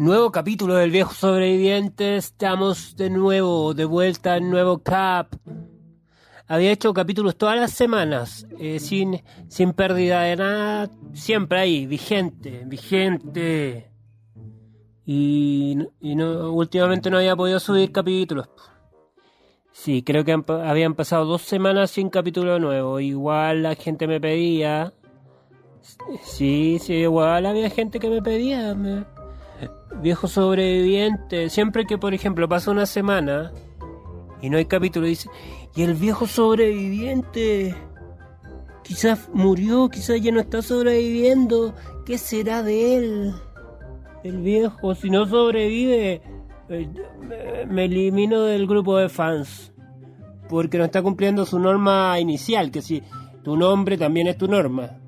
Nuevo capítulo del viejo sobreviviente, estamos de nuevo, de vuelta en nuevo cap. Había hecho capítulos todas las semanas, eh, sin, sin pérdida de nada, siempre ahí, vigente, vigente. Y, y no, últimamente no había podido subir capítulos. Sí, creo que habían pasado dos semanas sin capítulo nuevo. Igual la gente me pedía. Sí, sí, igual había gente que me pedía. Viejo sobreviviente. Siempre que, por ejemplo, pasa una semana y no hay capítulo, dice, y el viejo sobreviviente. Quizás murió, quizás ya no está sobreviviendo. ¿Qué será de él? El viejo, si no sobrevive, eh, me elimino del grupo de fans. Porque no está cumpliendo su norma inicial, que si tu nombre también es tu norma.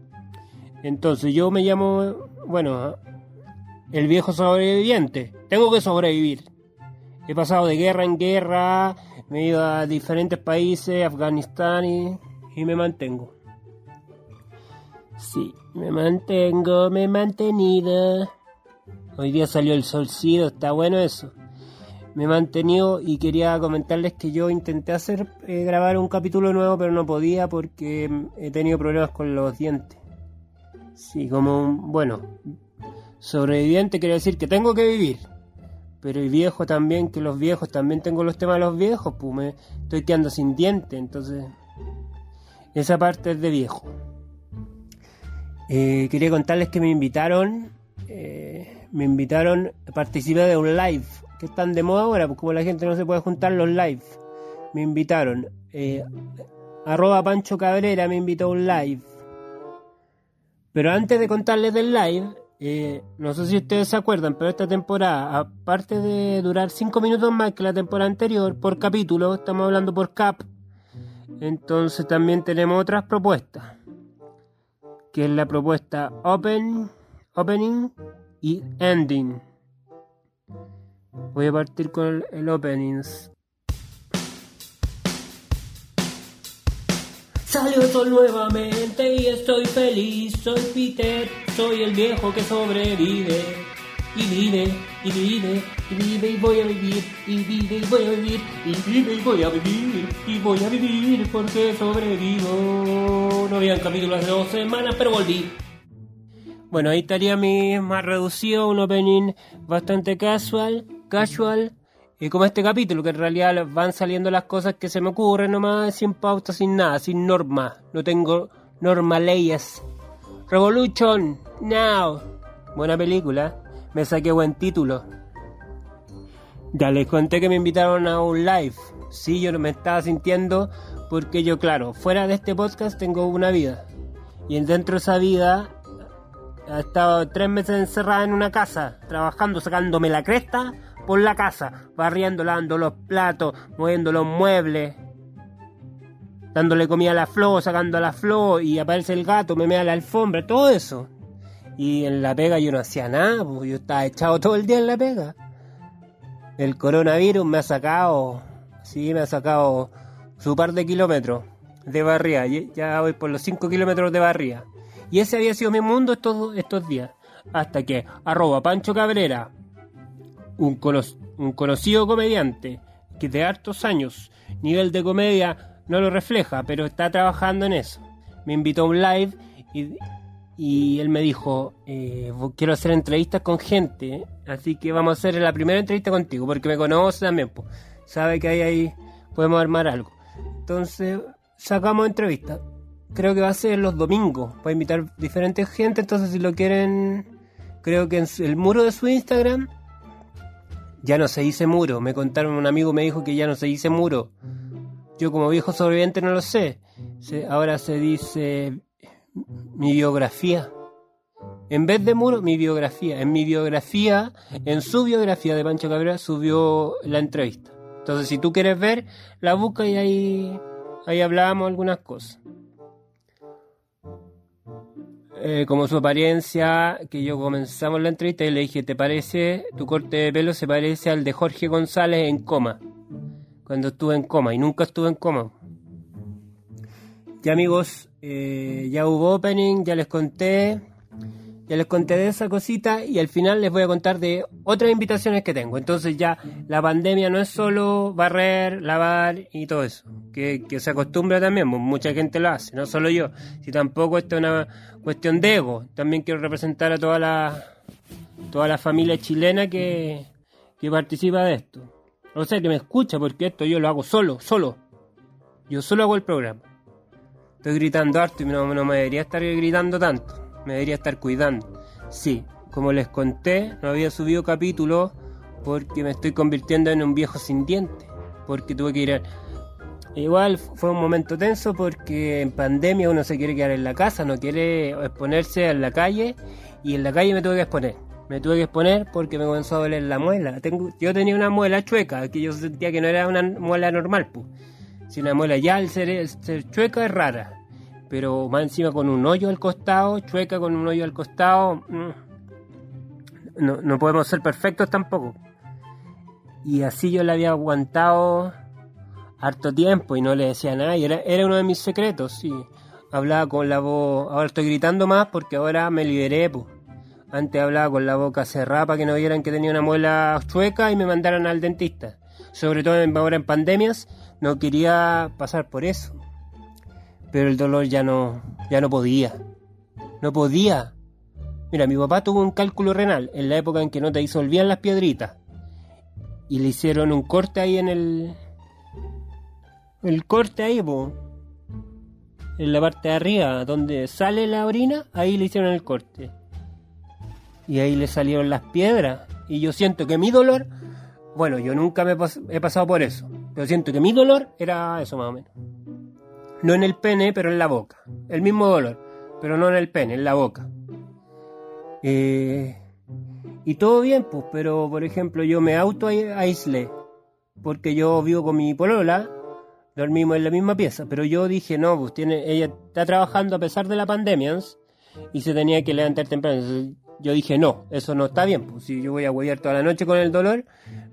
Entonces yo me llamo, bueno, el viejo sobreviviente. Tengo que sobrevivir. He pasado de guerra en guerra, me he ido a diferentes países, Afganistán y, y me mantengo. Sí, me mantengo, me he mantenido. Hoy día salió el solcido, está bueno eso me he mantenido y quería comentarles que yo intenté hacer eh, grabar un capítulo nuevo pero no podía porque mm, he tenido problemas con los dientes. Sí, como un, bueno, sobreviviente quiere decir que tengo que vivir. Pero el viejo también, que los viejos también tengo los temas de los viejos, pues me estoy quedando sin dientes, entonces esa parte es de viejo. Eh, quería contarles que me invitaron, eh, me invitaron a participar de un live que están de moda ahora, pues como la gente no se puede juntar los live. Me invitaron. Eh, arroba Pancho Cabrera me invitó a un live. Pero antes de contarles del live, eh, no sé si ustedes se acuerdan, pero esta temporada, aparte de durar 5 minutos más que la temporada anterior, por capítulo, estamos hablando por cap, entonces también tenemos otras propuestas. Que es la propuesta Open, Opening y Ending. Voy a partir con el, openings. Salió sol nuevamente y estoy feliz. Soy Peter, soy el viejo que sobrevive. Y vive, y vive, y vive y voy a vivir. Y vive y voy a vivir. Y vive y voy a vivir. Y voy a vivir porque sobrevivo. No habían capítulos de dos semanas, pero volví. Bueno, ahí estaría mi más reducido, un opening bastante casual casual, y como este capítulo, que en realidad van saliendo las cosas que se me ocurren nomás, sin pauta, sin nada, sin norma. No tengo norma leyes. Revolution, now. Buena película, me saqué buen título. Ya les conté que me invitaron a un live. Sí, yo no me estaba sintiendo porque yo, claro, fuera de este podcast tengo una vida. Y dentro de esa vida he estado tres meses encerrada en una casa, trabajando, sacándome la cresta por la casa, barriendo, lavando los platos, moviendo los muebles, dándole comida a la flor, sacando a la flor, y aparece el gato, me mea la alfombra, todo eso. Y en la pega yo no hacía nada, porque yo estaba echado todo el día en la pega. El coronavirus me ha sacado, sí, me ha sacado su par de kilómetros de barría. Ya voy por los 5 kilómetros de barría. Y ese había sido mi mundo estos, estos días. Hasta que, arroba Pancho Cabrera, un, un conocido comediante que de hartos años, nivel de comedia no lo refleja, pero está trabajando en eso. Me invitó a un live y, él me dijo, eh, quiero hacer entrevistas con gente, así que vamos a hacer la primera entrevista contigo, porque me conoce también, pues, sabe que ahí, ahí podemos armar algo. Entonces, sacamos entrevistas. Creo que va a ser los domingos, va a invitar diferentes gente, entonces si lo quieren, creo que en el muro de su Instagram ya no se dice muro. Me contaron, un amigo me dijo que ya no se dice muro. Yo como viejo sobreviviente no lo sé. ahora se dice mi biografía. En vez de muro, mi biografía. En mi biografía, en su biografía de Pancho Cabrera, subió la entrevista. Entonces, si tú quieres ver, la busca y ahí, ahí hablamos algunas cosas. Eh, como su apariencia, que yo comenzamos la entrevista y le dije, ¿te parece, tu corte de pelo se parece al de Jorge González en coma? cuando estuve en coma y nunca estuve en coma. Ya amigos, eh, ya hubo opening, ya les conté, ya les conté esa cosita y al final les voy a contar de otras invitaciones que tengo. Entonces ya la pandemia no es solo barrer, lavar y todo eso, que, se acostumbra también, pues, mucha gente lo hace, no solo yo. Si tampoco esto es una cuestión de ego, también quiero representar a toda la, toda la familia chilena que, que participa de esto. O sea, que me escucha, porque esto yo lo hago solo, solo. Yo solo hago el programa. Estoy gritando harto y no, me debería estar gritando tanto. Me debería estar cuidando. Sí, como les conté, no había subido capítulo porque me estoy convirtiendo en un viejo sin dientes. Porque tuve que ir. Igual fue un momento tenso porque en pandemia uno se quiere quedar en la casa, no quiere exponerse en la calle y en la calle me tuve que exponer. Me tuve que exponer porque me comenzó a doler la muela. Tengo, yo tenía una muela chueca, que yo sentía que no era una muela normal. Pues. Si una muela ya al ser, chueca es rara, pero más encima con un hoyo al costado, chueca con un hoyo al costado, mm, no, no podemos ser perfectos tampoco. Y así yo le había aguantado harto tiempo y no le decía nada, y era, era uno de mis secretos, sí. Hablaba con la voz, ahora estoy gritando más porque ahora me liberé, pues. Antes hablaba con la boca cerrada para que no vieran que tenía una muela chueca y me mandaran al dentista. Sobre todo ahora en pandemias, no quería pasar por eso. Pero el dolor ya no, ya no podía. No podía. Mira, mi papá tuvo un cálculo renal en la época en que no te disolvían las piedritas. Y le hicieron un corte ahí en el. El corte ahí, po. En la parte de arriba, donde sale la orina, ahí le hicieron el corte. Y ahí le salieron las piedras. Y yo siento que mi dolor. Bueno, yo nunca me he pasado por eso. Pero siento que mi dolor era eso más o menos. No en el pene, pero en la boca. El mismo dolor, pero no en el pene, en la boca. Eh, y todo bien, pues, pero por ejemplo yo me auto aislé. Porque yo vivo con mi polola, dormimos en la misma pieza. Pero yo dije, no, pues tiene, ella está trabajando a pesar de la pandemia y se tenía que levantar temprano. yo dije, no, eso no está bien. Pues si yo voy a huellar toda la noche con el dolor,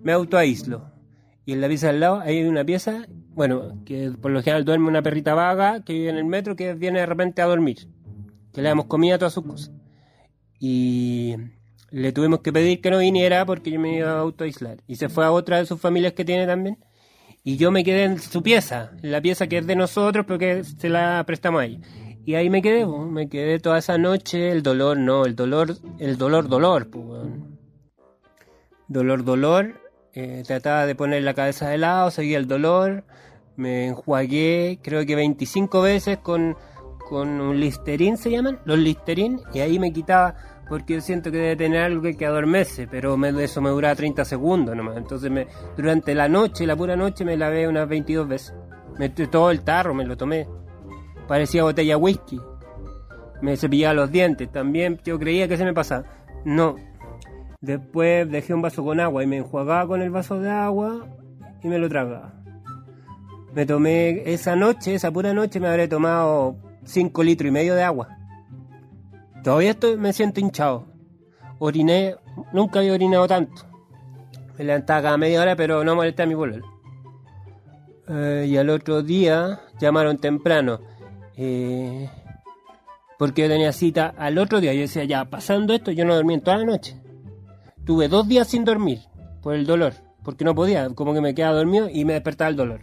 me auto aíslo y en la pieza al lado hay una pieza, bueno, que por lo general duerme una perrita vaga que vive en el metro que viene de repente a dormir, que le damos comida a todas sus cosas. Y le tuvimos que pedir que no viniera porque yo me iba a autoaislar. Y se fue a otra de sus familias que tiene también. Y yo me quedé en su pieza, en la pieza que es de nosotros, porque se la prestamos a ella. Y ahí me quedé, me quedé toda esa noche, el dolor, no, el dolor, el dolor, dolor, pues, dolor, dolor, eh, trataba de poner la cabeza de lado, seguía el dolor, me enjuagué creo que 25 veces con, con un listerín, se llaman, los listerín, y ahí me quitaba, porque yo siento que debe tener algo que, adormece, pero eso me duraba 30 segundos nomás, entonces me, durante la noche, la pura noche, me lavé unas 22 veces, me, todo el tarro me lo tomé, parecía botella whisky, me cepillaba los dientes, también yo creía que se me pasaba, no, Después dejé un vaso con agua y me enjuagaba con el vaso de agua y me lo tragaba. Me tomé esa noche, esa pura noche, me habré tomado 5 litros y medio de agua. Todavía estoy, me siento hinchado. Oriné, nunca había orinado tanto. Me levantaba cada media hora, pero no molesté a mi bolón. Eh, y al otro día llamaron temprano. Eh, porque yo tenía cita al otro día. Yo decía, ya, pasando esto, yo no dormí en toda la noche. Tuve dos días sin dormir por el dolor, porque no podía, como que me quedaba dormido y me despertaba el dolor.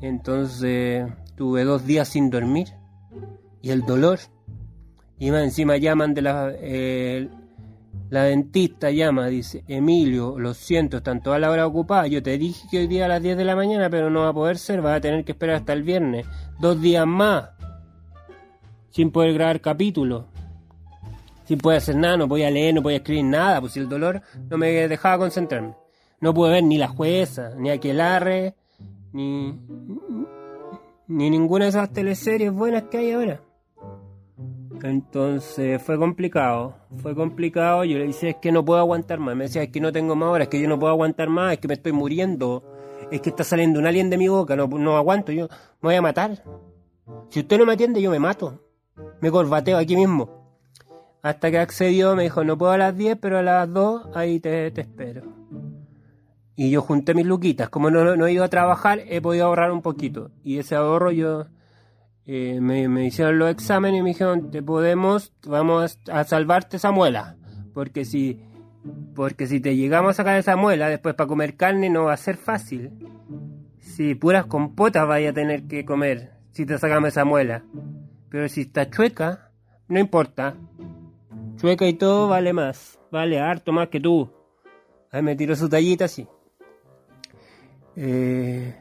Entonces tuve dos días sin dormir y el dolor. Y más encima llaman de la... Eh, la dentista llama, dice, Emilio, lo siento, están toda la hora ocupada. Yo te dije que hoy día a las 10 de la mañana, pero no va a poder ser, vas a tener que esperar hasta el viernes. Dos días más, sin poder grabar capítulos sin poder hacer nada, no podía leer, no podía escribir nada, pues el dolor no me dejaba concentrarme. No pude ver ni la jueza, ni Aquelarre, ni, ni ninguna de esas teleseries buenas que hay ahora. Entonces fue complicado, fue complicado. Yo le decía, es que no puedo aguantar más. Me decía, es que no tengo más horas, es que yo no puedo aguantar más, es que me estoy muriendo, es que está saliendo un alien de mi boca, no, no aguanto, yo me voy a matar. Si usted no me atiende, yo me mato. Me corbateo aquí mismo. Hasta que accedió, me dijo, no puedo a las 10, pero a las 2 ahí te, espero. Y yo junté mis luquitas. Como no, no he ido a trabajar, he podido ahorrar un poquito. Y ese ahorro yo eh, me, me, hicieron los exámenes y me dijeron, te podemos, vamos a salvarte esa muela. Porque si, porque si te llegamos a sacar esa muela, después para comer carne no va a ser fácil. Si puras compotas vaya a tener que comer si te sacamos esa muela. Pero si está chueca, no importa. Chueca y todo vale más. Vale harto más que tú. Ahí me tiró su tallita así. Eh,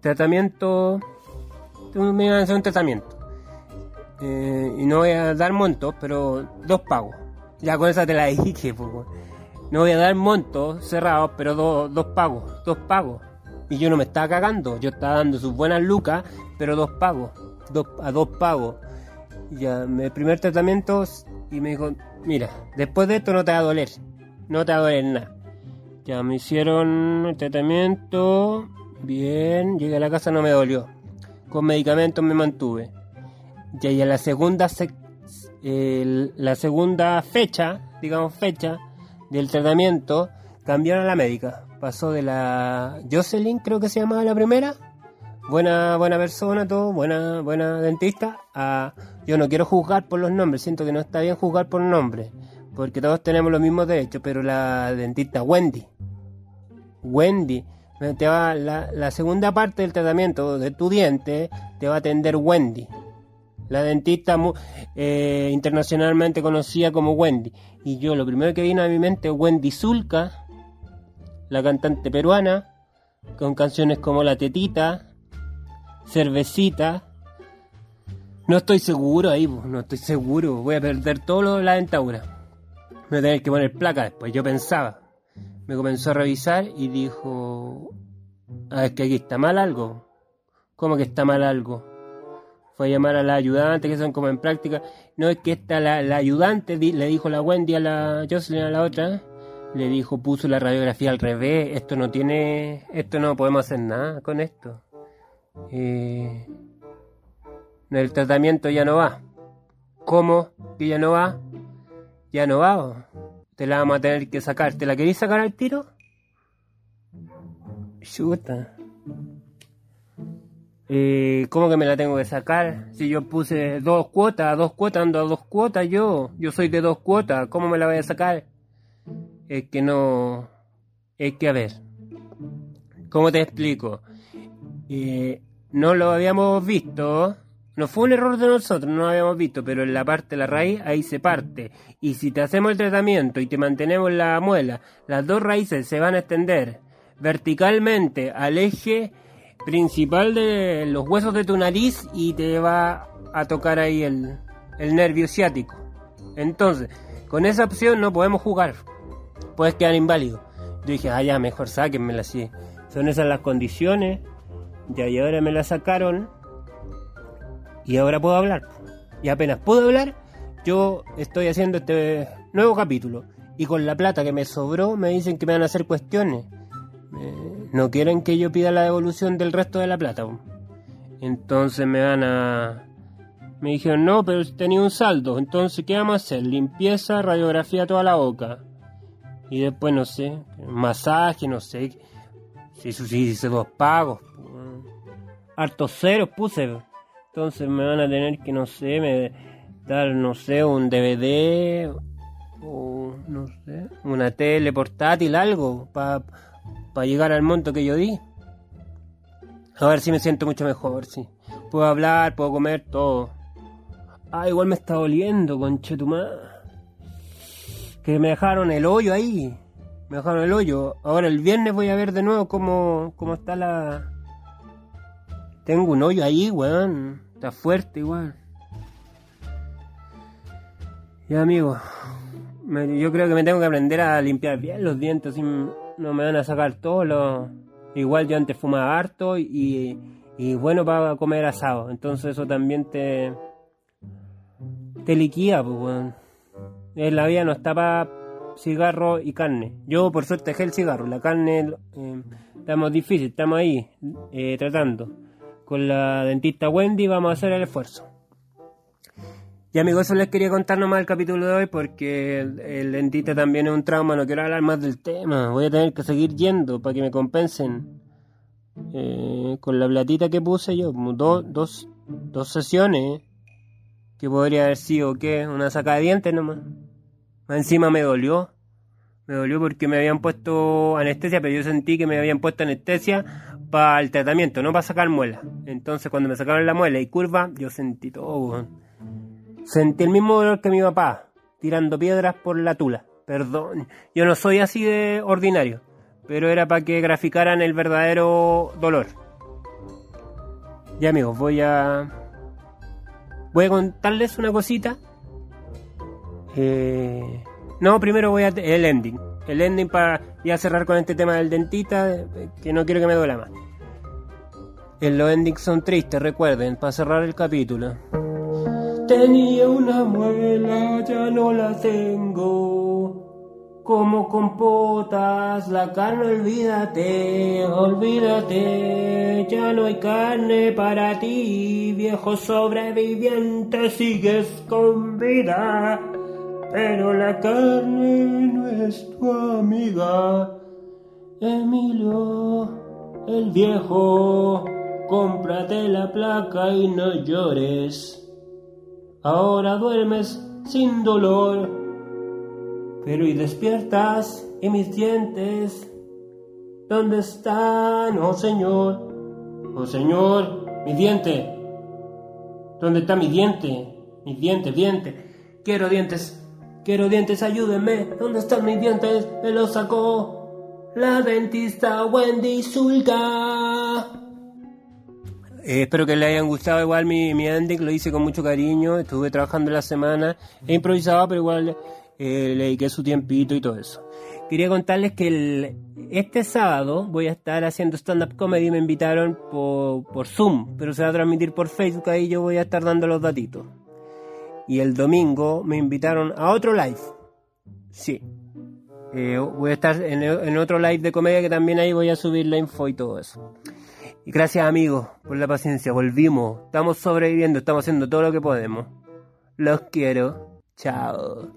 tratamiento. Me van a hacer un tratamiento. Eh, y no voy a dar montos, pero dos pagos. Ya con esa te la dije, pues, No voy a dar montos cerrados, pero dos pagos. Dos pagos. Y yo no me estaba cagando. Yo estaba dando sus buenas lucas, pero dos pagos. Dos, a dos pagos. Ya, el primer tratamiento y me dijo, mira, después de esto no te va a doler. No te va a doler nada. Ya me hicieron el tratamiento. Bien, llegué a la casa, no me dolió. Con medicamentos me mantuve. Y a la segunda, la segunda fecha, digamos fecha, del tratamiento, cambiaron a la médica. Pasó de la Jocelyn, creo que se llamaba la primera. Buena, buena persona, todo, buena, buena dentista. A, yo no quiero juzgar por los nombres, siento que no está bien juzgar por nombres, porque todos tenemos los mismos derechos, pero la dentista Wendy, Wendy, te va, la, la segunda parte del tratamiento de tu diente te va a atender Wendy. La dentista eh, internacionalmente conocida como Wendy. Y yo lo primero que vino a mi mente es Wendy Zulka, la cantante peruana, con canciones como La Tetita, Cervecita. No estoy seguro ahí, no estoy seguro. Voy a perder todo la dentadura. Me voy a tener que poner placa después. Yo pensaba. Me comenzó a revisar y dijo: Ah, es que aquí está mal algo. ¿Cómo que está mal algo? Fue a llamar a la ayudante, que son como en práctica. No es que esta, la, la ayudante, le dijo la Wendy a la Jocelyn a la otra le dijo, puso la radiografía al revés, esto no tiene, esto no podemos hacer nada con esto. Eh, el tratamiento ya no va. ¿Cómo que ya no va? Ya no va. Te la vamos a tener que sacar. ¿Te la queréis sacar al tiro? Chuta. ¿Cómo que me la tengo que sacar? Si yo puse dos cuotas, dos cuotas, ando a dos cuotas yo. Yo soy de dos cuotas. ¿Cómo me la voy a sacar? es que no... Es que, a ver, ¿cómo te explico? Eh, no lo habíamos visto, no fue un error de nosotros, no lo habíamos visto, pero en la parte de la raíz ahí se parte. Y si te hacemos el tratamiento y te mantenemos la muela, las dos raíces se van a extender verticalmente al eje principal de los huesos de tu nariz y te va a tocar ahí el, nervio ciático. Entonces, con esa opción no podemos jugar puedes quedar inválido. Yo dije, ah, mejor sáquenmela así. Son esas las condiciones. Ya, y ahora me la sacaron. Y ahora puedo hablar. Y apenas puedo hablar, yo estoy haciendo este nuevo capítulo. Y con la plata que me sobró, me dicen que me van a hacer cuestiones. no quieren que yo pida la devolución del resto de la plata. Entonces me van a... Me dijeron, no, pero tenía un saldo. Entonces, ¿qué vamos a hacer? Limpieza, radiografía toda la boca. Y después, no sé, masaje, no sé. Si hice dos pagos. Hartos ceros puse. Entonces me van a tener que, no sé, me dar, no sé, un DVD o, no sé, una tele portátil, algo, para pa llegar al monto que yo di. A ver si me siento mucho mejor, sí. Puedo hablar, puedo comer, todo. Ah, igual me está doliendo, conchetumar que me dejaron el hoyo ahí. Me dejaron el hoyo. Ahora el viernes voy a ver de nuevo cómo, cómo está la... Tengo un hoyo ahí, weón. Está fuerte igual. Ya, amigo. yo creo que me tengo que aprender a limpiar bien los dientes. y no me van a sacar todo lo... Igual yo antes fumaba harto y, y bueno para comer asado. Entonces eso también te... Te liquida, pues, weón en la vida no estaba cigarro y carne. Yo por suerte dejé el cigarro, la carne eh, estamos difícil, estamos ahí eh, tratando. Con la dentista Wendy vamos a hacer el esfuerzo. Y amigos, eso les quería contar nomás el capítulo de hoy porque el, dentista también es un trauma, no quiero hablar más del tema, voy a tener que seguir yendo para que me compensen. Eh, con la platita que puse yo, dos, dos, dos sesiones, que podría haber sido, ¿qué? Una saca de dientes nomás. Más encima me dolió. Me dolió porque me habían puesto anestesia, pero yo sentí que me habían puesto anestesia para el tratamiento, no para sacar muela. Entonces cuando me sacaron la muela y curva, yo sentí todo. Sentí el mismo dolor que mi papá, tirando piedras por la tula. Perdón, yo no soy así de ordinario, pero era para que graficaran el verdadero dolor. Ya amigos, voy a... Voy a contarles una cosita. Eh... No, primero voy a... El ending. El ending para ya cerrar con este tema del dentista, que no quiero que me duela más. En los endings son tristes, recuerden, para cerrar el capítulo. Tenía una muela, ya no la tengo. Como compotas, la carne olvídate, olvídate, ya no hay carne para ti, viejo sobreviviente, sigues con vida, pero la carne no es tu amiga. Emilio, el viejo, cómprate la placa y no llores. Ahora duermes sin dolor, pero y despiertas y mis dientes, ¿dónde están, oh Señor? Oh Señor, mi diente, ¿dónde está mi diente? Mi diente, diente, quiero dientes, quiero dientes, ayúdenme, ¿dónde están mis dientes? Me los sacó la dentista Wendy Zulka. Eh, espero que les hayan gustado igual mi, mi ending, lo hice con mucho cariño, estuve trabajando la semana, he improvisado, pero igual eh, le dediqué su tiempito y todo eso. Quería contarles que este sábado voy a estar haciendo stand-up comedy, me invitaron por, por Zoom, pero se va a transmitir por Facebook, ahí yo voy a estar dando los datitos. Y el domingo me invitaron a otro live. Sí. Eh, voy a estar en, en otro live de comedia que también ahí voy a subir la info y todo eso. Y gracias amigos por la paciencia, volvimos, estamos sobreviviendo, estamos haciendo todo lo que podemos. Los quiero, chao.